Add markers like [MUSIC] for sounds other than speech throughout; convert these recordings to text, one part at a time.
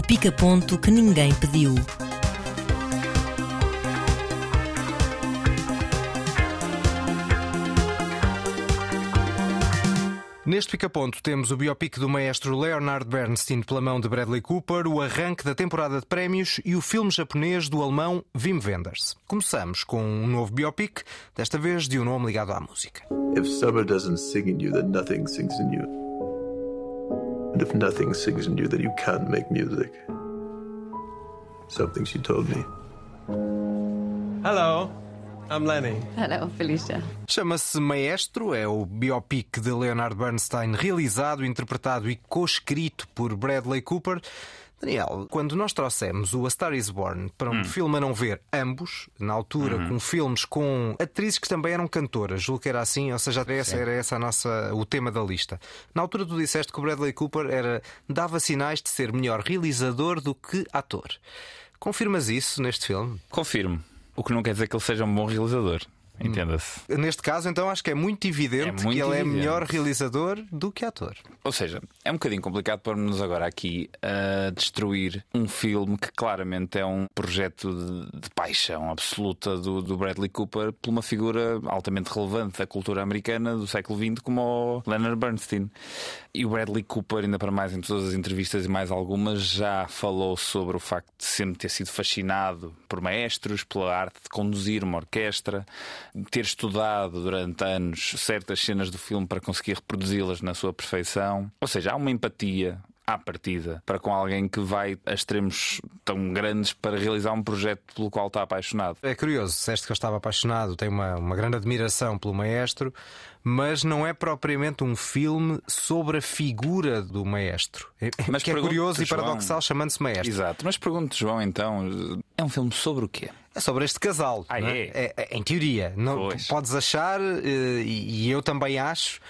o pica-ponto que ninguém pediu. Neste pica-ponto temos o biopic do maestro Leonard Bernstein pela mão de Bradley Cooper, o arranque da temporada de prémios e o filme japonês do alemão Wim Wenders. Começamos com um novo biopic, desta vez de um nome ligado à música. If summer doesn't sing in you, then nothing sings in you. And if nothing sings in you, then you can't make music. Something she told me. Hello. I'm Lenny. Hello, Felicia. Chama-se Maestro, é o biopic de Leonard Bernstein, realizado, interpretado e co-escrito por Bradley Cooper. Daniel, quando nós trouxemos o A Star Is Born para um hum. filme a não ver ambos, na altura uhum. com filmes com atrizes que também eram cantoras, julgo que era assim, ou seja, essa, era essa a nossa, o tema da lista. Na altura tu disseste que o Bradley Cooper era, dava sinais de ser melhor realizador do que ator. Confirmas isso neste filme? Confirmo. O que não quer dizer que ele seja um bom realizador. Entenda-se. Neste caso, então, acho que é muito evidente é muito que ele é evidente. é melhor realizador do que ator. Ou seja, é um bocadinho complicado pôr-nos agora aqui a destruir um filme que claramente é um projeto de, de paixão absoluta do, do, Bradley Cooper por uma figura altamente relevante da cultura americana do século XX, como o Leonard Bernstein. E o Bradley Cooper, ainda para mais em todas as entrevistas e mais algumas, já falou sobre o facto de sempre ter sido fascinado por maestros, pela arte de conduzir uma orquestra ter estudado durante anos certas cenas do filme para conseguir reproduzi-las na sua perfeição. Ou seja, há uma empatia à partida para com alguém que vai a extremos tão grandes para realizar um projeto pelo qual está apaixonado. É curioso, disseste que eu estava apaixonado, tenho uma, uma grande admiração pelo maestro, mas não é propriamente um filme sobre a figura do maestro. É, mas que é curioso e paradoxal chamando-se maestro. Exato, mas pergunto, João, então, é um filme sobre o quê? É sobre este casal. Ah, é? É, é? Em teoria. Não, podes achar, eh, e eu também acho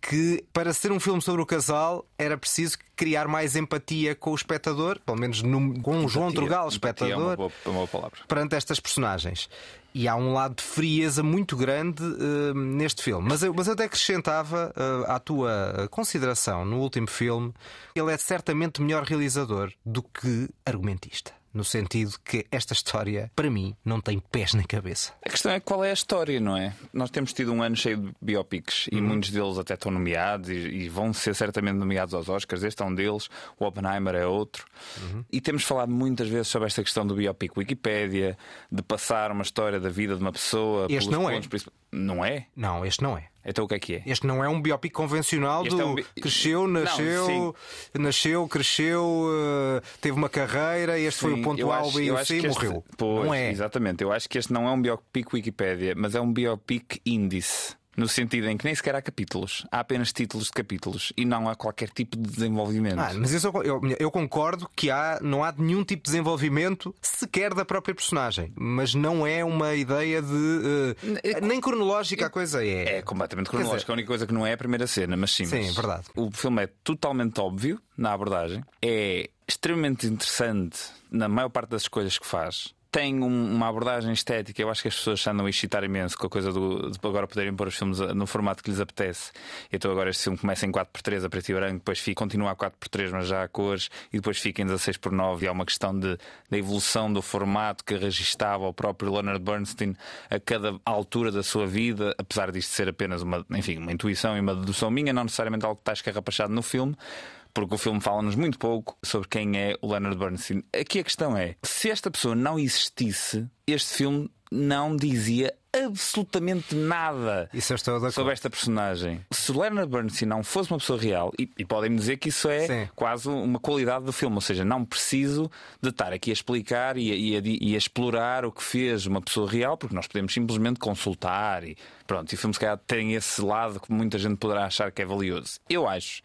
que para ser um filme sobre o casal era preciso criar mais empatia com o espectador, pelo menos no, com o João Trugal, espectador, é uma boa, uma boa palavra. perante estas personagens. E há um lado de frieza muito grande uh, neste filme. Mas eu, mas eu até acrescentava uh, à tua consideração no último filme, ele é certamente melhor realizador do que argumentista no sentido que esta história, para mim, não tem pés na cabeça. A questão é qual é a história, não é? Nós temos tido um ano cheio de biopics e uhum. muitos deles até estão nomeados e, e, vão ser certamente nomeados aos Oscars. Este é um deles, o Oppenheimer é outro. Uhum. E temos falado muitas vezes sobre esta questão do biopic Wikipédia, de passar uma história da vida de uma pessoa. Este não é. Não é? Não, este não é. Então o que é que é? Este não é um biopic convencional este do é um bi... cresceu, nasceu, não, nasceu, cresceu, uh, teve uma carreira, este sim, foi o ponto A, B e C e morreu. Pois, não é. Exatamente, eu acho que este não é um biopic Wikipédia, mas é um biopic índice no sentido em que nem sequer há capítulos, há apenas títulos de capítulos e não há qualquer tipo de desenvolvimento. Ah, mas eu, eu, eu, concordo que há, não há nenhum tipo de desenvolvimento sequer da própria personagem, mas não é uma ideia de. Uh, nem cronológica a coisa é. É completamente cronológica. Dizer... A única coisa que não é a primeira cena, mas sim. Sim, mas verdade. O filme é totalmente óbvio na abordagem, é extremamente interessante na maior parte das escolhas que faz tem um, uma abordagem estética. Eu acho que as pessoas andam a excitar imenso com a coisa do, de agora poderem pôr os filmes no formato que lhes apetece. Então agora este filme começa em 4x3 a preto e branco, depois fica, continua a 4x3, mas já a cores, e depois fica em 16x9. E há uma questão de, da evolução do formato que registava o próprio Leonard Bernstein a cada altura da sua vida, apesar disto ser apenas uma, enfim, uma intuição e uma dedução minha, não necessariamente algo que está escarrapachado no filme porque o filme fala-nos muito pouco sobre quem é o Leonard Bernstein. Aqui a questão é: se esta pessoa não existisse, este filme não dizia absolutamente nada sobre esta personagem. Se o Leonard Bernstein não fosse uma pessoa real, e, e podem-me dizer que isso é Sim. quase uma qualidade do filme, ou seja, não preciso de estar aqui a explicar e a, e, a, e a, explorar o que fez uma pessoa real, porque nós podemos simplesmente consultar e pronto. E o filme, se calhar, tem esse lado que muita gente poderá achar que é valioso. Eu acho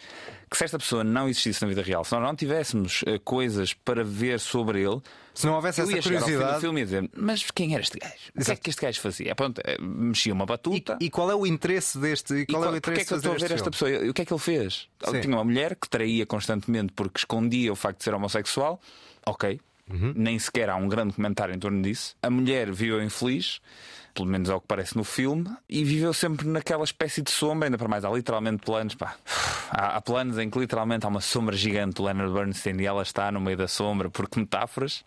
que se esta pessoa não existisse na vida real, se nós não tivéssemos uh, coisas para ver sobre ele, se não houvesse essa curiosidade. filme e dizer, mas quem era este gajo? Exato. O que é que este gajo fazia? Pronto, eh, mexia uma batuta. E, e, qual é o interesse deste? E qual, e qual é o interesse é que eu estou a ver esta pessoa? O que é que ele fez? Ele tinha uma mulher que traía constantemente porque escondia o facto de ser homossexual. Ok. Uhum. Nem sequer há um grande comentário em torno disso. A mulher viveu infeliz pelo menos ao que parece no filme, e viveu sempre naquela espécie de sombra, ainda para mais, há literalmente planos, pá. há, há, planos em que literalmente há uma sombra gigante do Leonard Bernstein e ela está no meio da sombra porque metáforas,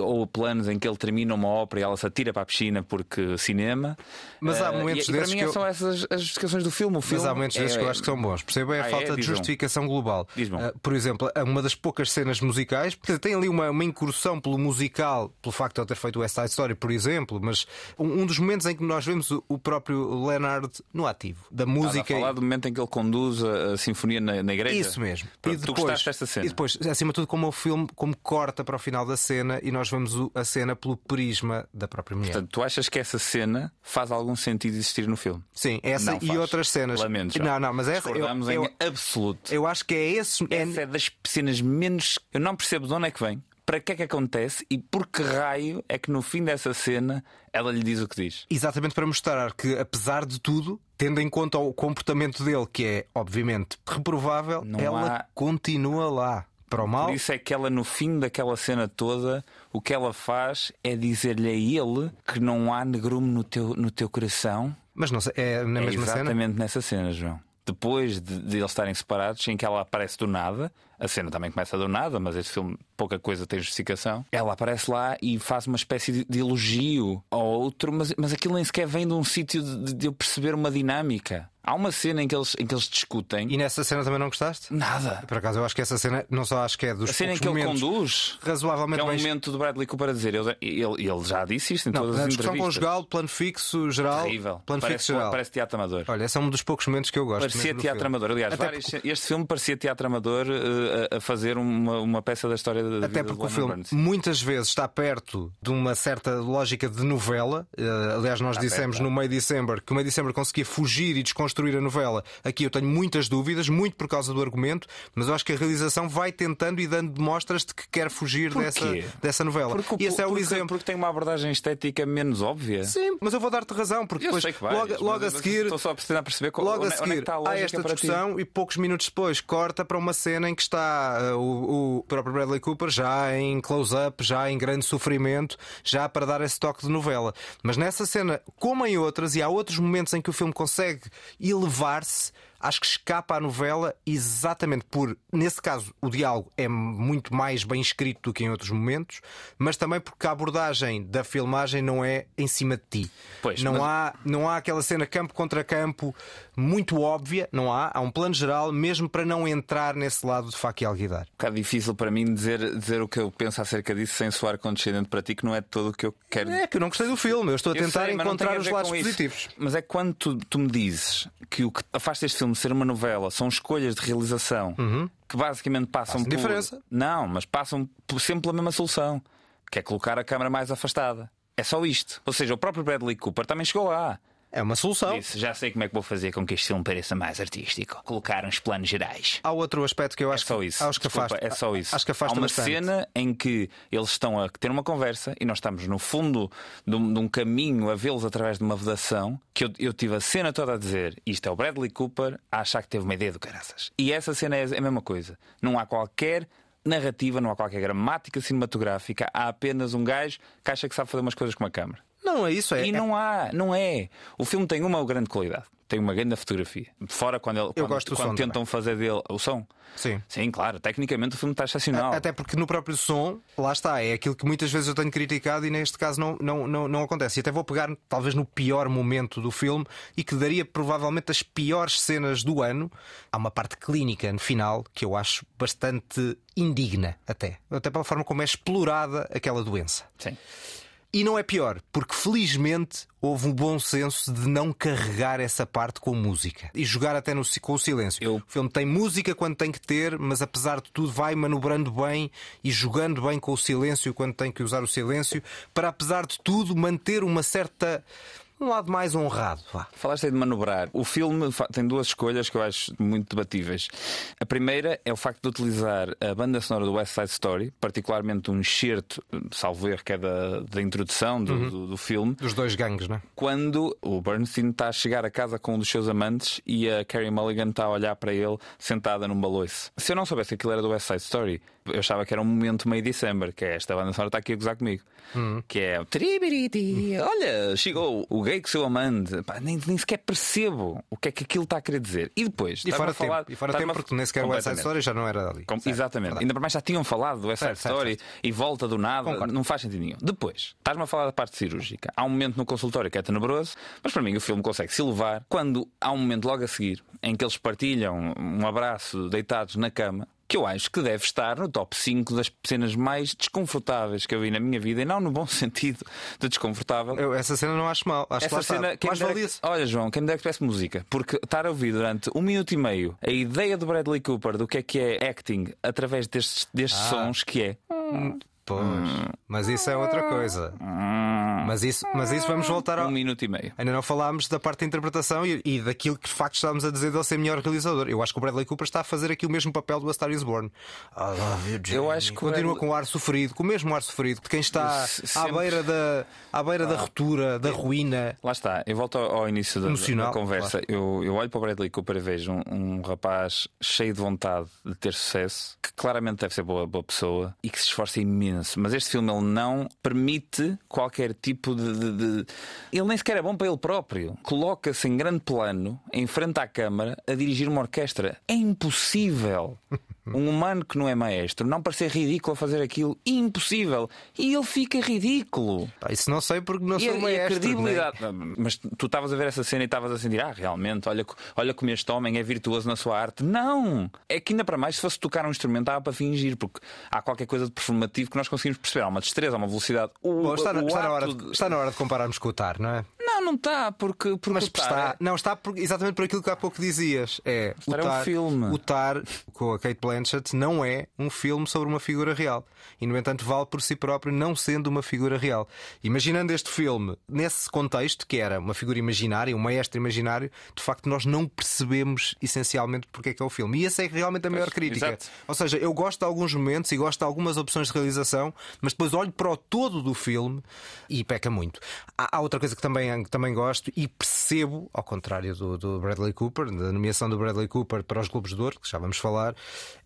ou planos em que ele termina uma ópera e ela se atira para a piscina porque cinema. Mas há uh, momentos e, desses. E para mim eu... são essas as justificações do filme. O filme Mas há momentos é... desses que eu acho que são bons. Percebo é a ah, falta é? de justificação global. Uh, por exemplo, uma das poucas cenas musicais, porque tem ali uma, uma incursão pelo musical, pelo facto de ele ter feito o West Side Story, por exemplo, mas um, um dos momentos em que nós vemos o, próprio Leonard no ativo da música. Estás a falar do momento em que ele conduz a, sinfonia na, na, igreja. Isso mesmo. Pronto, e depois, tu gostaste desta cena. E depois, acima de tudo, como o filme como corta para o final da cena e nós vemos a cena pelo prisma da própria mulher. Portanto, tu achas que essa cena faz algum sentido existir no filme? Sim, essa não e faz. outras cenas. Lamento, não, não, mas essa eu, eu, em absoluto. Eu acho que é esse. Essa é das cenas menos. Eu não percebo de onde é que vem para que é que acontece e por que raio é que no fim dessa cena ela lhe diz o que diz. Exatamente para mostrar que, apesar de tudo, tendo em conta o comportamento dele, que é obviamente reprovável, Não ela há... continua lá. Para o mal. Por isso é que ela, no fim daquela cena toda, o que ela faz é dizer-lhe a ele que não há negrume no teu, no teu coração. Mas não sei, é na é mesma exatamente cena? Exatamente nessa cena, João. Depois de, de eles estarem separados, em que ela aparece do nada, a cena também começa do nada, mas este filme pouca coisa tem justificação. Ela aparece lá e faz uma espécie de, elogio ao outro, mas, mas aquilo nem sequer vem de um sítio de, de eu perceber uma dinâmica. Há uma cena em que eles, em que eles discutem. E nessa cena também não gostaste? Nada. Por acaso eu acho que essa cena, não só acho que é dos A cena em que ele conduz. Razoavelmente é um bem... momento do Bradley Cooper a dizer. Ele, ele, ele já disse isto em não, todas as discussão entrevistas. conjugal, plano fixo, geral. Terrível. Plano parece, fixo geral. parece teatro amador. Olha, esse é um dos poucos momentos que eu gosto. Parecia teatro amador. Aliás, vários, porque... este filme parecia teatro amador uh, a fazer uma, uma peça da história da Até porque o filme Burns. muitas vezes está perto de uma certa lógica de novela. Uh, aliás, nós está dissemos perto, no meio de December que o meio de December conseguia fugir e desconstruir a novela. Aqui eu tenho muitas dúvidas, muito por causa do argumento, mas eu acho que a realização vai tentando e dando mostras de que quer fugir dessa, dessa novela. Porque, e esse é o porque, exemplo. Porque tem uma abordagem estética menos óbvia. Sim, mas eu vou dar-te razão, porque eu depois, vais, logo, logo a seguir. Estou só a perceber qual, logo a seguir onde é a há esta discussão ti. e poucos minutos depois corta para uma cena em que está uh, o, o próprio Bradley Cooper já em close-up, já em grande sofrimento, já para dar esse toque de novela. Mas nessa cena, como em outras, e há outros momentos em que o filme consegue elevar-se acho que escapa à novela exatamente por, nesse caso, o diálogo é muito mais bem escrito do que em outros momentos, mas também porque a abordagem da filmagem não é em cima de ti. Pois, não, mas... há, não há aquela cena campo contra campo muito óbvia, não há. Há um plano geral, mesmo para não entrar nesse lado de faca e alguidar. Um bocado difícil para mim dizer, dizer o que eu penso acerca disso sem soar condescendente para ti, que não é todo o que eu quero. É que eu não gostei do filme, eu estou a Eu tentar sei, encontrar os lados positivos. Mas é quando tu, tu me dizes que o que afasta este filme de ser uma novela são escolhas de realização que basicamente passam por. diferença. Não, mas passam por- sempre pela mesma solução, que é colocar a câmara mais afastada. É só isto. Ou seja, o próprio Bradley Cooper também chegou lá. É uma solução. Disse, já sei como é que vou fazer com que este filme pareça mais artístico. Colocar uns planos gerais. Há outro aspecto que eu É acho só que, isso. acho que Desculpa, afasta. é só isso. Acho que afasta Há uma bastante. cena em que eles estão a ter uma conversa e nós estamos no fundo de um, de um caminho a vê-los através de uma vedação. Que eu, eu tive a cena toda a dizer: isto é o Bradley Cooper a achar que teve uma ideia do caraças. E essa cena é a mesma coisa. Não há qualquer narrativa, não há qualquer gramática cinematográfica. Há apenas um gajo que acha que sabe fazer umas coisas com uma câmera. Não é isso, é. E não há, não é. O filme tem uma grande qualidade. Tem uma grande fotografia. Fora quando, ele, quando, gosto do quando som tentam fazer dele o som. Sim. Sim, claro. Tecnicamente o filme está excepcional. Até porque no próprio som, lá está, é aquilo que muitas vezes eu tenho criticado e neste caso não, não, não, não acontece. E até vou pegar talvez no pior momento do filme e que daria provavelmente as piores cenas do ano. Há uma parte clínica no final que eu acho bastante indigna, até. Até pela forma como é explorada aquela doença. Sim. E não é pior, porque felizmente houve um bom senso de não carregar essa parte com música e jogar até no, com o silêncio. Eu- O filme tem música quando tem que ter, mas apesar de tudo vai manobrando bem e jogando bem com o silêncio quando tem que usar o silêncio, para apesar de tudo manter uma certa. Um lado mais honrado. Vá. Falaste aí de manobrar. O filme tem duas escolhas que eu acho muito debatíveis. A primeira é o facto de utilizar a banda sonora do West Side Story, particularmente um excerto, salvo erro, que é da, da introdução do, do- do filme, Dos dois gangues, não é? quando o Bernstein está a chegar a casa com um dos seus amantes e a Carrie Mulligan está a olhar para ele sentada num baloiço. Se eu não soubesse que aquilo era do West Side Story, eu achava que era um momento meio December, que é esta banda sonora está aqui a gozar comigo. Hum. Que é Tribiriti, olha, chegou o gay que seu amante, Pá, nem, nem sequer percebo o que é que aquilo está a querer dizer. E depois, E fora a falar, tempo, e fora tempo porque nem sequer o West Side. Story já não era ali. Com- Certo, exatamente. verdade. Ainda por mais já tinham falado do West Side Certo, certo, Story e volta do nada. Concordo. Não faz sentido nenhum. Depois, estás-me a falar da parte cirúrgica. Há um momento no consultório que é tenebroso, mas para mim o filme consegue se elevar quando há um momento logo a seguir em que eles partilham um abraço deitados na cama. Que eu acho que deve estar no top 5 das cenas mais desconfortáveis que eu vi na minha vida, e não no bom [LAUGHS] sentido de desconfortável. Eu essa cena não acho mal. Acho Essa cena, quem mais valia que- Olha, João, quem me dera que tivesse música, porque estar a ouvir durante um minuto e meio a ideia do Bradley Cooper do que é que é acting através destes, destes Ah. sons que é. Pois, mas isso é outra coisa. Mas isso, mas isso vamos voltar ao. Um minuto e meio. Ainda não falámos da parte da interpretação e, e daquilo que de facto estávamos a dizer dele ser melhor realizador. Eu acho que o Bradley Cooper está a fazer aqui o mesmo papel do A Star is Born. You, Eu acho que Continua Bradley- com o ar sofrido, com o mesmo ar sofrido, de quem está Se- à sempre- beira da, à beira da ruptura, da ruína. Lá está, eu volto ao, início da, da conversa. Eu, eu olho para o Bradley Cooper e vejo um, um rapaz cheio de vontade de ter sucesso, que claramente deve ser boa, boa pessoa e que se esforça imenso. Mas este filme ele não permite qualquer tipo de, de- de- Ele nem sequer é bom para ele próprio. Coloca-se em grande plano, em frente à câmara, a dirigir uma orquestra. É impossível. Um humano que não é maestro não parecer ridículo a fazer aquilo, impossível. E ele fica ridículo. Pá, isso não sei porque não E sou a, e a maestro. credibilidade. Mas tu estavas a ver essa cena e estavas a sentir, ah, realmente, olha, olha como este homem é virtuoso na sua arte. Não! É que ainda para mais, se fosse tocar um instrumento, dava para fingir, porque há qualquer coisa de performativo que nós conseguimos perceber. Há uma destreza, há uma velocidade. O, Bom, está, na, está na hora de- de, está na hora de compararmos com o Tar, não é? Não, não está, porque, porque Mas Tar está, é- não está por- exatamente por aquilo que há pouco dizias. É, o Tar é um filme. O Tar, com a Kate Blanchett, não é um filme sobre uma figura real. E, no entanto, vale por si próprio, não sendo uma figura real. Imaginando este filme nesse contexto, que era uma figura imaginária, um maestro imaginário, de facto, nós não percebemos essencialmente porque é que é o filme. E essa é realmente a maior crítica. exato. Ou seja, eu gosto de alguns momentos e gosto de algumas opções de realização, mas depois olho para o todo do filme e peca muito. Há, há outra coisa que também, que também gosto e percebo, ao contrário do, do Bradley Cooper, da nomeação do Bradley Cooper para os Globos de Ouro, que já vamos falar.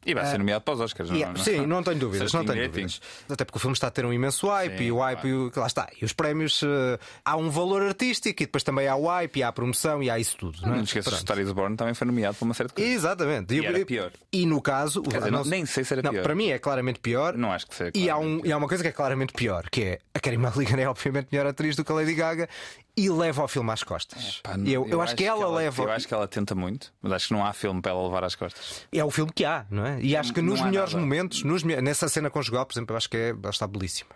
E vai ser nomeado para os Oscars, E não, é- sim, não tenho dúvidas, não tenho dúvidas. Até porque o filme está a ter um imenso hype Sim, e o hype, e o- lá está. E os prémios, eh, há um valor artístico e depois também há o hype, e há a promoção e há isso tudo. Não, Não é? te esqueças que Pronto. Star is Born também foi nomeado para uma de coisas. Exatamente. E era pior. E no caso, dizer, não- nem sei se era não, pior. Para mim é claramente pior. Não acho que seja. E há, um, e há uma coisa que é claramente pior, que é a Carey Mulligan é obviamente melhor atriz do que a Lady Gaga e leva o filme às costas. Pá, eu, eu, acho que ela, leva. Eu acho que ela tenta muito, mas acho que não há filme para ela levar às costas. É o filme que há, não é? E acho que Não nos melhores nada. momentos, nos nessa cena conjugal, por exemplo, eu acho que é, ela está belíssima.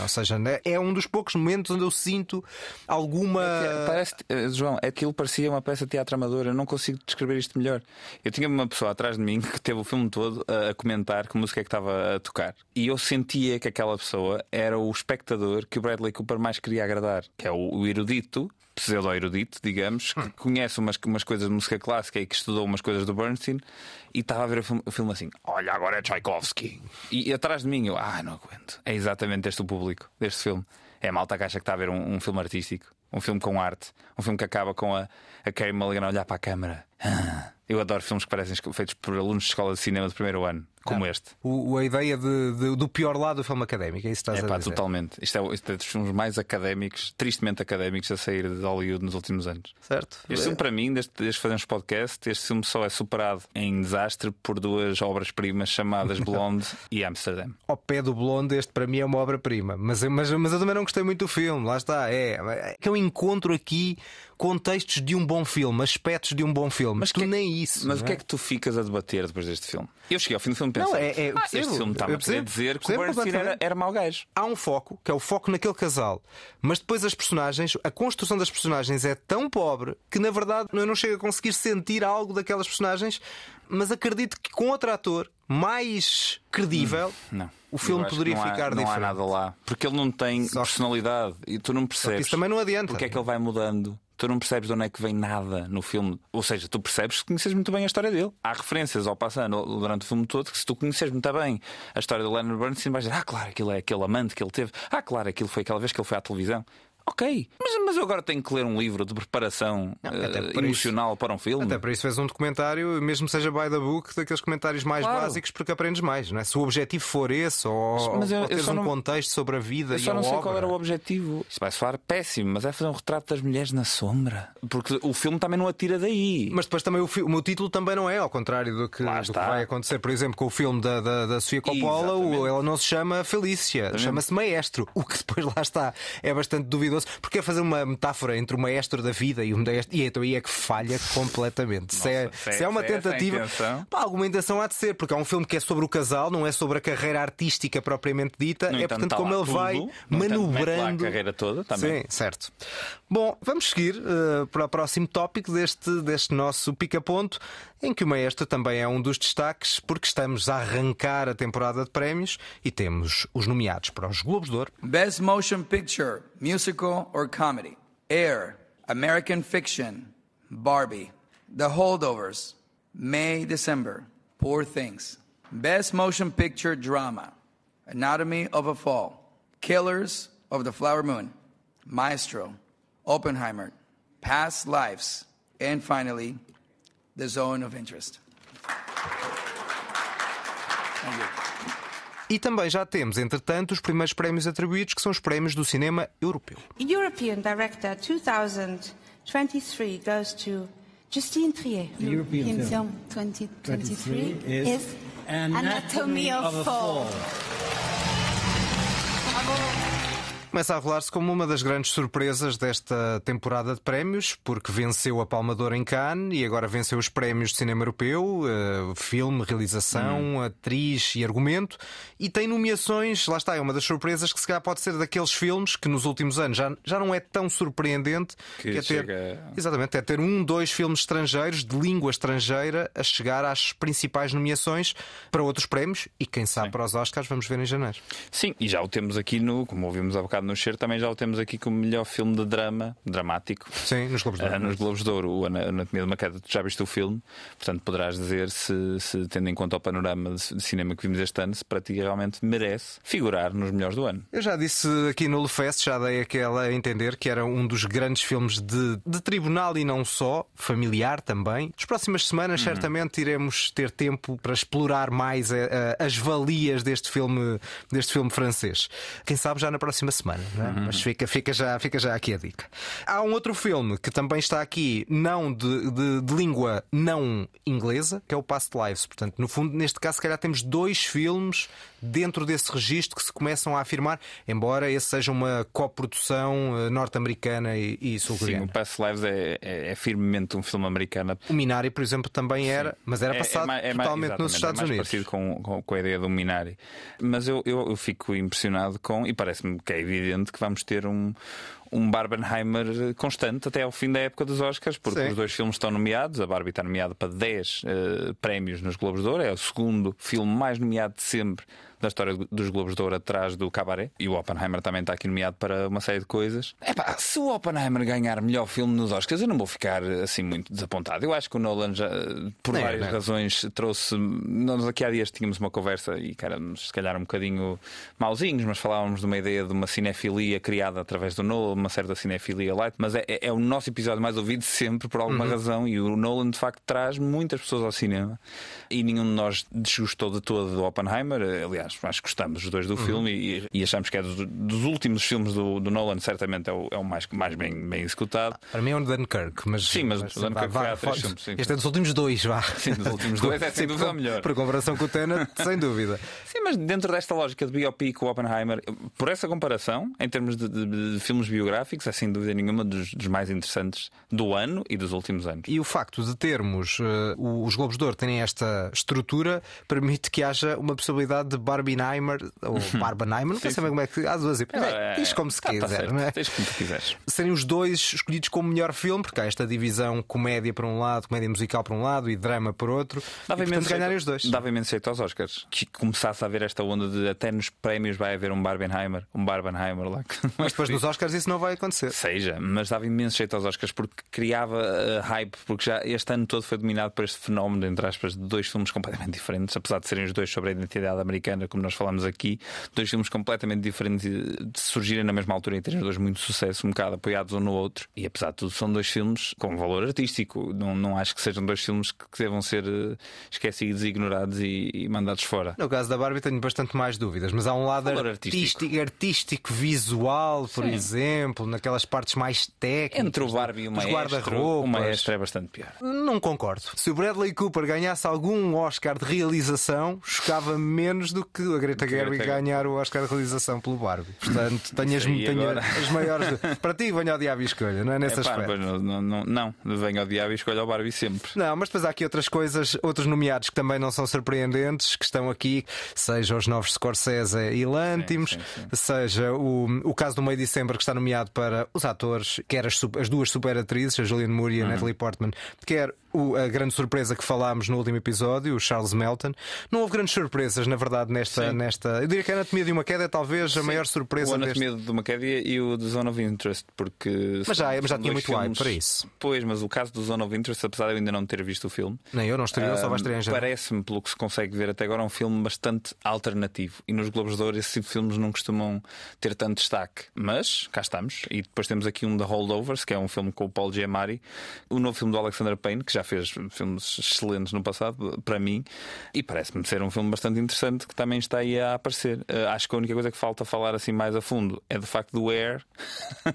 Ou seja, né, é um dos poucos momentos onde eu sinto alguma. Parece, eh, João, aquilo parecia uma peça de teatro. Eu não consigo descrever isto melhor. Eu tinha uma pessoa atrás de mim que teve o filme todo a, comentar que música é que estava a tocar. E eu sentia que aquela pessoa era o espectador que o Bradley Cooper mais queria agradar, que é o erudito. Pseudo-erudito, digamos, que conhece umas, umas coisas de música clássica e que estudou umas coisas do Bernstein e estava a ver o filme, assim: Olha, agora é Tchaikovsky. E, e atrás de mim eu, ah, não aguento. É exatamente este o público deste filme. É a malta que acha que está a ver um, um filme artístico, um filme com arte, um filme que acaba com a, a Carey Mulligan a olhar para a câmara. Ah, Eu adoro filmes que parecem feitos por alunos de escola de cinema de primeiro ano, como este. O, a ideia de- de- do pior lado do filme académico, é isso que estás É a pá, dizer. totalmente. Isto é, isto é dos filmes mais académicos, tristemente académicos, a sair de Hollywood nos últimos anos. Certo? Este filme, para mim, desde, desde que fazemos podcast, este filme só é superado em desastre por duas obras-primas chamadas [LAUGHS] Blonde e Amsterdã. ao pé do Blonde, este para mim é uma obra-prima. Mas, eu- mas, mas eu também não gostei muito do filme, lá está. É, é que eu encontro aqui contextos de um bom filme, aspectos de um bom filme. Mas tu que- nem isso. Mas o que é que tu ficas a debater depois deste filme? Eu cheguei ao fim do filme e Não, é- é- eu "Ah, este filme está-me a querer dizer que o Bernstein era, era mau gajo. Há um foco, que é o foco naquele casal, mas depois as personagens, a construção das personagens é tão pobre que na verdade eu não chego a conseguir sentir algo daquelas personagens, mas acredito que com outro ator mais credível Não. o filme poderia não há- ficar não diferente. há nada lá. Porque ele não tem Só que- personalidade e tu não percebes. isso também não adianta. Porque é que ele vai mudando. Tu não percebes de onde é que vem nada no filme. Ou seja, tu percebes que conheces muito bem a história dele. Há referências ao passando durante o filme todo que se tu conheces muito bem a história do Leonard Bernstein vais dizer, ah, claro, aquilo é aquele amante que ele teve. Ah, claro, aquilo foi aquela vez que ele foi à televisão. Ok, mas, mas eu agora tenho que ler um livro de preparação Não, até para emocional para um filme. Até para isso fez um documentário, mesmo que seja by the book, daqueles comentários mais Claro. básicos, porque aprendes mais, não é? Se o objetivo for esse, ou, Mas eu- ou eu teres só um não- contexto sobre a vida Eu e só a não sei obra. qual era o objetivo. Isto vai soar péssimo, mas é fazer um retrato das mulheres na sombra. Porque o filme também não atira daí. Mas depois também o, fi- o meu título também não é, ao contrário do que, do que vai acontecer, por exemplo, com o filme da, da, da Sofia Coppola, o- ela não se chama Felícia, chama-se Maestro. [LAUGHS] O que depois lá está é bastante duvidoso, porque é fazer uma metáfora entre o maestro da vida e o maestro. E então aí é que falha completamente. se, é, Nossa, se é- se é uma se é essa a tentativa. Pá, alguma intenção há de ser, porque é um filme que é sobre o casal, não é sobre a carreira artística propriamente dita. No é entanto, portanto está como ele tudo. vai lá a manobrando. carreira toda também. Sim, certo. Bom, vamos seguir eh, para o próximo tópico deste, deste nosso pica-ponto, em que o maestro também é um dos destaques, porque estamos a arrancar a temporada de prémios e temos os nomeados para os Globos de Ouro. Best Motion Picture, Musical or Comedy. Air, American Fiction, Barbie. The Holdovers, May, December, Poor Things. Best Motion Picture Drama, Anatomy of a Fall. Killers of the Flower Moon, Maestro, Oppenheimer, Past Lives, and finally, The Zone of Interest. Thank you. E também já temos, entretanto, os primeiros prémios atribuídos, que são os prémios do cinema europeu. European Director 2023 goes to Justine Trier. European film 2023 is is Anatomy of a Fall. Começa a rolar-se como uma das grandes surpresas desta temporada de prémios, porque venceu a Palma de Ouro em Cannes e agora venceu os prémios de cinema europeu, eh, filme, realização, atriz e argumento, e tem nomeações, lá está, é uma das surpresas que se calhar pode ser daqueles filmes que nos últimos anos já, já não é tão surpreendente Que é ter, chega- exatamente, é ter um, dois filmes estrangeiros de língua estrangeira a chegar às principais nomeações para outros prémios e quem sabe para os Oscars vamos ver em janeiro. Sim, e já o temos aqui no, como ouvimos há bocado no cheiro, também já o temos aqui como melhor filme de drama, dramático. Sim, nos Globos de Ouro. Ah, nos Globos de Ouro, o Ana- Anatomia de uma Queda, tu já viste o filme, portanto poderás dizer se, se, tendo em conta o panorama de, de cinema que vimos este ano, se para ti realmente merece figurar nos melhores do ano. Eu já disse aqui no Lefest, já dei aquela a entender que era um dos grandes filmes de, de tribunal e não só, familiar também. Nas próximas semanas, certamente, iremos ter tempo para explorar mais eh, eh, as valias deste filme, deste filme francês. Quem sabe já na próxima semana, não é? mas fica, fica, já, fica já aqui a dica. Há um outro filme que também está aqui, não de, de- de língua não inglesa, que é o Past Lives. Portanto, no fundo, neste caso, se calhar temos dois filmes dentro desse registro que se começam a afirmar, embora esse seja uma coprodução eh, norte-americana e, e Sim, sul-coreana. o Past Lives é, é, é firmemente um filme americano. O Minari, por exemplo, também era, mas era É- é passado é totalmente nos Estados é mais Unidos. parecido com, com, com a ideia do Minari. Mas eu, eu, eu fico impressionado com, e parece-me que é evidente que vamos ter um. Um Barbenheimer constante até ao fim da época dos Oscars, porque Sim. os dois filmes estão nomeados. A Barbie está nomeada para 10 eh, prémios nos Globos de Ouro, é o segundo filme mais nomeado de sempre da história dos Globos de Ouro atrás do Cabaret. E o Oppenheimer também está aqui nomeado para uma série de coisas. Epá, se o Oppenheimer ganhar melhor filme nos Oscars, eu não vou ficar assim muito desapontado. Eu acho que o Nolan já, por Nem, várias nem. razões, trouxe. Nós aqui há dias tínhamos uma conversa e que éramos se calhar um bocadinho mauzinhos, mas falávamos de uma ideia de uma cinefilia criada através do Nolan, uma certa cinefilia light. Mas é, é o nosso episódio mais ouvido sempre por alguma razão e o Nolan de facto traz muitas pessoas ao cinema e nenhum de nós desgostou de todo do Oppenheimer. Aliás, acho que gostamos os dois do filme e, e achamos que é dos, dos últimos filmes do, do Nolan, certamente é o, é o mais, mais bem, bem executado. Para mim é um Dunkirk, mas. Sim, mas o Dunkirk vá, foi há filmes, sim. Este é dos últimos dois, vá. Sim, dos últimos [LAUGHS] dois é sem dúvida por- o melhor. Por comparação com o Tenet, [LAUGHS] sem dúvida. Sim, mas dentro desta lógica de biopic, o Oppenheimer, por essa comparação, em termos de, de- de filmes biográficos, é sem dúvida nenhuma dos, dos mais interessantes do ano e dos últimos anos. E o facto de termos o- os Globos de Ouro terem esta estrutura permite que haja uma possibilidade de Barbenheimer ou Barbenheimer, não sei bem como é que há duas hipóteses. É, Diz como se tá quiser, certo, não é? Diz como tu quiseres. serem os dois escolhidos como melhor filme, porque há esta divisão comédia por um lado, comédia musical por um lado e drama por outro. e, Dava portanto, imenso ganharem jeito- os dois. Dava imenso jeito aos Oscars. Que começasse a haver esta onda de até nos prémios vai haver um Barbenheimer, um Barbenheimer lá. Mas depois nos Oscars isso não vai acontecer. Seja, mas dava imenso jeito aos Oscars porque criava uh, hype, porque já este ano todo foi dominado por este fenómeno, entre aspas, de dois filmes completamente diferentes, apesar de serem os dois sobre a identidade americana, como nós falamos aqui, dois filmes completamente diferentes de surgirem na mesma altura e terem os dois muito sucesso, um bocado apoiados um no outro. E apesar de tudo, são dois filmes com valor artístico. Não, não acho que sejam dois filmes que devam ser uh, esquecidos, ignorados e, e, mandados fora. No caso da Barbie, tenho bastante mais dúvidas, mas há um lado valor artístico, artístico, artístico visual, por Sim. exemplo, naquelas partes mais técnicas. Entre o Barbie e o maestro, o maestro é bastante pior. Não concordo. Se o Bradley Cooper ganhasse algum Oscar de realização, chocava menos do que a Greta Gerwig ganhar o Oscar de realização pelo Barbie. Portanto, [LAUGHS] tenho, as, tenho as, maiores. [LAUGHS] Para ti, venha ao diabo e escolha, não é nesse é, aspecto? Pá, não, não, não, não, venha ao diabo e escolha o Barbie sempre. Não, mas depois há aqui outras coisas, outros nomeados que também não são surpreendentes, que estão aqui, seja os novos Scorsese e Lântimos, seja o, o caso do meio de dezembro que está nomeado para os atores, quer as, as duas super atrizes, a Julianne Moore e a uhum. Natalie Portman, quer o, a grande surpresa que falámos no último episódio, o Charles Melton. Não houve grandes surpresas, na verdade, nesta. nesta eu diria que a Anatomia de uma Queda é talvez a maior surpresa. O Anatomia deste... de uma Queda e o do Zone of Interest, porque. Mas já, mas já tinha muito filmes... hype para isso. Pois, mas o caso do Zone of Interest, apesar de eu ainda não ter visto o filme. Nem eu não estreou, uh, só vai estrear em Parece-me, pelo que se consegue ver até agora, um filme bastante alternativo. E nos Globos de Ouro, esse tipo de filmes não costumam ter tanto destaque. Mas cá estamos. E depois temos aqui um The Holdovers, que é um filme com o Paul Giamatti, o novo filme do Alexander Payne, que já fez filmes excelentes no passado, para mim, e parece-me ser um filme bastante interessante que também está aí a aparecer. Uh, acho que a única coisa que falta falar assim mais a fundo é do facto do Air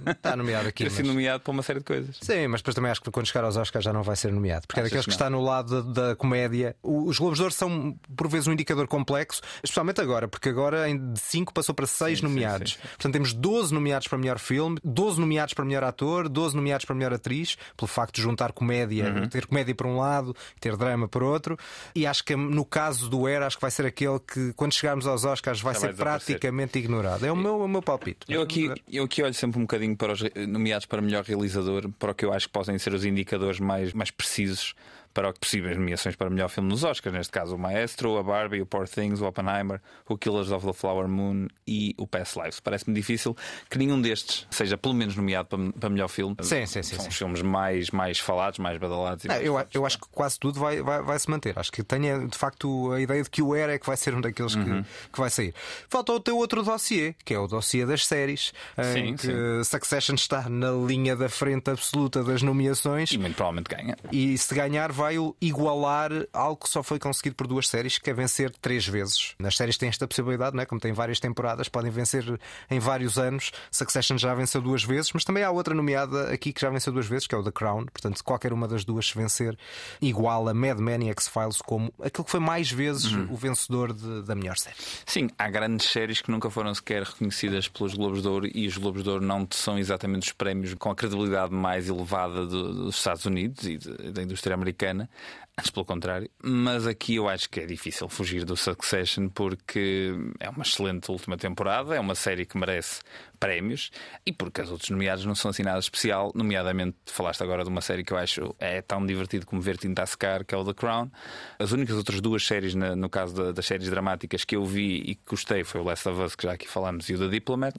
está nomeado aqui. [LAUGHS] ter sido nomeado para uma série de coisas. Sim, mas depois também acho que quando chegar aos Oscars já não vai ser nomeado, porque é daqueles que, que está no lado da, da comédia. Os Globos de Ouro são, por vezes, um indicador complexo, especialmente agora, porque agora de 5 passou para 6 nomeados. Sim, sim. Portanto, temos 12 nomeados para melhor filme, 12 nomeados para melhor ator, 12 nomeados para melhor atriz, pelo facto de juntar comédia, uhum. ter comédia por um lado, ter drama por outro. E acho que no caso do Air, acho que vai ser aquele que, quando chegarmos aos Oscars, vai Já ser praticamente ignorado. É o meu, o meu palpite. Eu aqui, eu aqui olho sempre um bocadinho para os nomeados para melhor realizador, para o que eu acho que podem ser os indicadores mais, mais precisos para possíveis nomeações para melhor filme nos Oscars, neste caso o Maestro, a Barbie, o Poor Things, o Oppenheimer, o Killers of the Flower Moon e o Past Lives. Parece-me difícil que nenhum destes seja pelo menos nomeado para, para melhor filme. Sim, sim, sim. São sim. os filmes mais, mais falados, mais badalados. Não, eu, eu acho que quase tudo vai, vai, vai, se manter. Acho que tenha de facto a ideia de que o Air é que vai ser um daqueles uhum. que, que vai sair. Falta o teu outro dossiê, que é o dossiê das séries, sim, em que sim. Succession está na linha da frente absoluta das nomeações. E muito provavelmente ganha. E se ganhar, vai igualar algo que só foi conseguido por duas séries, que é vencer três vezes. Nas séries têm esta possibilidade, não é? como têm várias temporadas, podem vencer em vários anos. Succession já venceu duas vezes, mas também há outra nomeada aqui que já venceu duas vezes, que é o The Crown. Portanto, qualquer uma das duas se vencer, igual a Mad Men e X-Files como aquilo que foi mais vezes uhum. o vencedor de, da melhor série. Sim, há grandes séries que nunca foram sequer reconhecidas pelos Globos de Ouro e os Globos de Ouro não são exatamente os prémios com a credibilidade mais elevada dos Estados Unidos e de, da indústria americana americana, Antes pelo contrário, mas aqui eu acho que é difícil fugir do Succession porque é uma excelente última temporada, é uma série que merece prémios e porque as outras nomeadas não são assim nada especial. Nomeadamente, falaste agora de uma série que eu acho é tão divertido como ver Tinta a secar, que é o The Crown. As únicas outras duas séries, no caso das séries dramáticas, que eu vi e que gostei foi o Last of Us, que já aqui falamos, e o The Diplomat,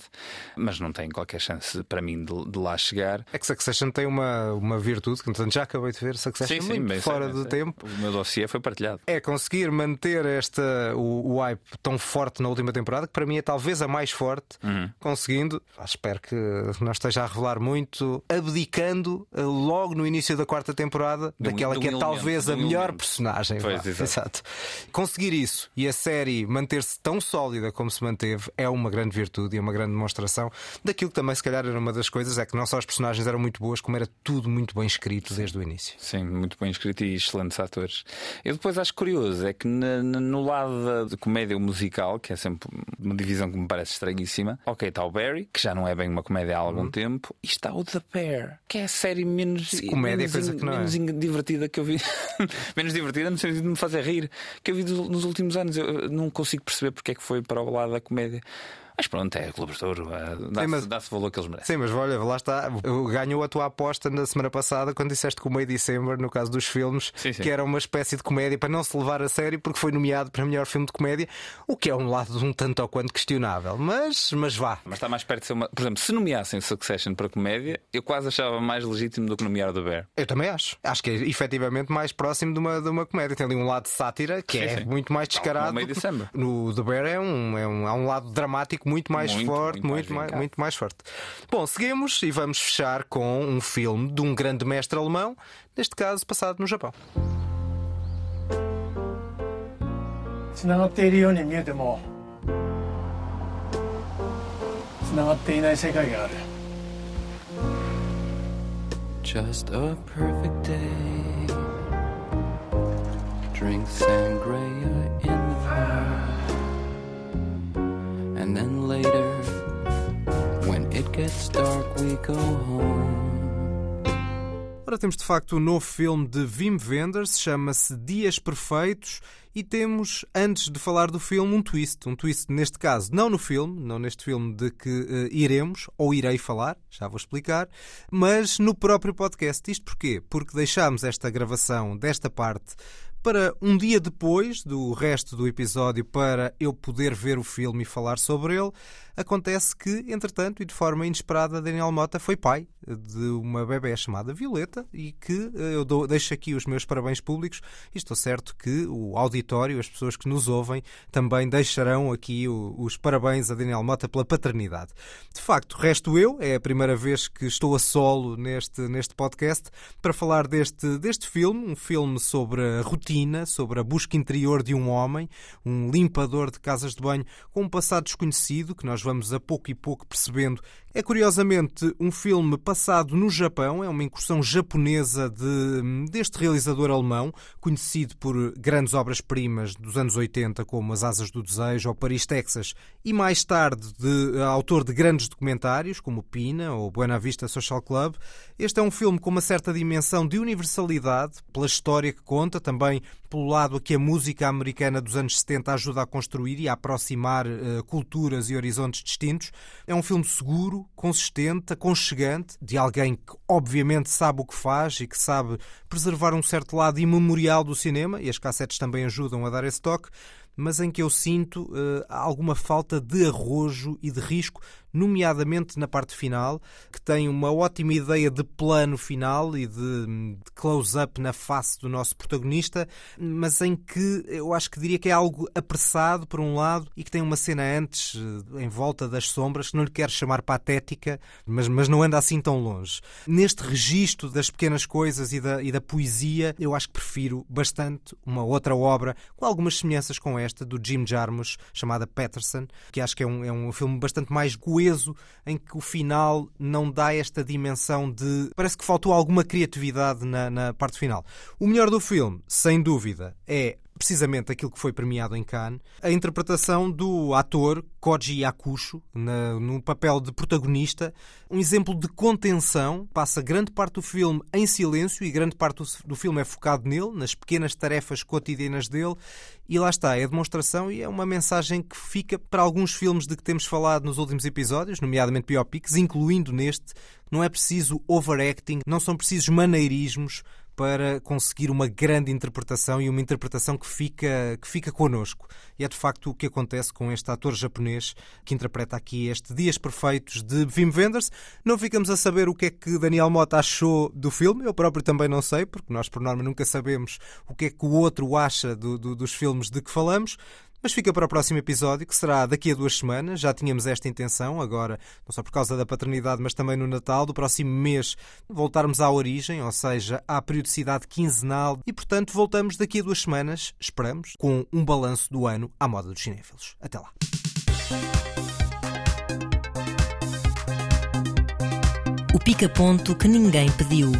mas não tem qualquer chance para mim de, de lá chegar. É que Succession tem uma, uma virtude, que já acabei de ver, Succession sim, sim, muito fora sei, do sei. Tempo. O meu dossiê foi partilhado. É conseguir manter esta, o, o hype tão forte na última temporada, que para mim é talvez a mais forte, uhum. conseguindo espero que não esteja a revelar muito, abdicando eh, logo no início da quarta temporada do, daquela do que é talvez a melhor elemento. personagem. Pois, exato. exato. Conseguir isso e a série manter-se tão sólida como se manteve é uma grande virtude e uma grande demonstração daquilo que também, se calhar, era uma das coisas, é que não só as personagens eram muito boas, como era tudo muito bem escrito desde o início. Sim, muito bem escrito e atores. Eu depois acho curioso é que na, no lado da comédia musical, que é sempre uma divisão que me parece estranhíssima, ok, está o Barry, que já não é bem uma comédia há algum uhum. tempo, e está o The Bear, que é a série menos, Se comédia menos, coisa que não menos é. divertida que eu vi. [LAUGHS] menos divertida no sentido de me fazer rir, que eu vi nos últimos anos. Eu não consigo perceber porque é que foi para o lado da comédia. Mas pronto, é Ouro. eh, Dá-se dá-se o valor que eles merecem. Sim, mas olha, lá está. Ganhou a tua aposta na semana passada quando disseste que o May December, no caso dos filmes, Sim, sim. que era uma espécie de comédia para não se levar a sério, porque foi nomeado para melhor filme de comédia, o que é um lado um tanto ou quanto questionável. Mas, mas vá. Mas está mais perto de ser uma. Por exemplo, se nomeassem Succession para comédia, eu quase achava mais legítimo do que nomear The Bear. Eu também acho. Acho que é efetivamente mais próximo de uma, de uma comédia. Tem ali um lado de sátira que Sim, é muito mais descarado. como o May December. No The Bear é um, é um, há um lado dramático muito mais Muito, forte, muito mais muito, mais, vincado. muito mais forte. Bom, seguimos e vamos fechar com um filme de um grande mestre alemão, neste caso passado no Japão. つながっているように見えてもつながっていない世界がある Just a perfect day. Drink sangria And then later, when it gets dark, we go home. Ora, temos de facto um novo filme de Wim Wenders, chama-se Dias Perfeitos, e temos, antes de falar do filme, um twist. Um twist, neste caso, não no filme, não neste filme de que eh, iremos, ou irei falar, já vou explicar, mas no próprio podcast. Isto porquê? Porque deixámos esta gravação desta parte para um dia depois do resto do episódio para eu poder ver o filme e falar sobre ele. Acontece que, entretanto, e de forma inesperada, Daniel Mota foi pai de uma bebé chamada Violeta e que eh, eu dou- deixo aqui os meus parabéns públicos e estou certo que o auditório, as pessoas que nos ouvem, também deixarão aqui os parabéns a Daniel Mota pela paternidade. De facto, resto eu, é a primeira vez que estou a solo neste, neste podcast para falar deste, deste filme, um filme sobre a rotina, sobre a busca interior de um homem, um limpador de casas de banho com um passado desconhecido que nós vamos a pouco e pouco percebendo. É curiosamente um filme passado no Japão, é uma incursão japonesa de, deste realizador alemão, conhecido por grandes obras-primas dos anos 80, como As Asas do Desejo ou Paris, Texas, e mais tarde de eh, autor de grandes documentários, como Pina ou Buena Vista Social Club. Este é um filme com uma certa dimensão de universalidade, pela história que conta, também pelo lado que a música americana dos anos 70 ajuda a construir e a aproximar eh, culturas e horizontes distintos. É um filme seguro, consistente, aconchegante, de alguém que obviamente sabe o que faz e que sabe preservar um certo lado imemorial do cinema, e as cassetes também ajudam a dar esse toque, mas em que eu sinto eh, alguma falta de arrojo e de risco, nomeadamente na parte final, que tem uma ótima ideia de plano final e de, de close-up na face do nosso protagonista, mas em que eu acho que diria que é algo apressado, por um lado, e que tem uma cena antes, eh, em volta das sombras, que não lhe quero chamar patética, mas, mas não anda assim tão longe. Neste registro das pequenas coisas e da, e da poesia, eu acho que prefiro bastante uma outra obra com algumas semelhanças com esta, do Jim Jarmusch, chamada Patterson, que acho que é um, é um filme bastante mais coeso, em que o final não dá esta dimensão de. Parece que faltou alguma criatividade na, na parte final. O melhor do filme, sem dúvida, é precisamente aquilo que foi premiado em Cannes, a interpretação do ator Koji Yakusho no papel de protagonista, um exemplo de contenção, passa grande parte do filme em silêncio e grande parte do, filme é focado nele, nas pequenas tarefas cotidianas dele, e lá está, é a demonstração e é uma mensagem que fica para alguns filmes de que temos falado nos últimos episódios, nomeadamente biopics, incluindo neste, não é preciso overacting, não são precisos maneirismos para conseguir uma grande interpretação e uma interpretação que fica, que fica connosco. E é de facto o que acontece com este ator japonês que interpreta aqui este Dias Perfeitos de Wim. Não ficamos a saber o que é que Daniel Mota achou do filme, eu próprio também não sei, porque nós por norma nunca sabemos o que é que o outro acha do- do- dos filmes de que falamos. Mas fica para o próximo episódio, que será daqui a duas semanas. Já tínhamos esta intenção, agora, não só por causa da paternidade, mas também no Natal, do próximo mês, voltarmos à origem, ou seja, à periodicidade quinzenal. E, portanto, voltamos daqui a duas semanas, esperamos, com um balanço do ano à moda dos cinéfilos. Até lá. O pica-ponto que ninguém pediu.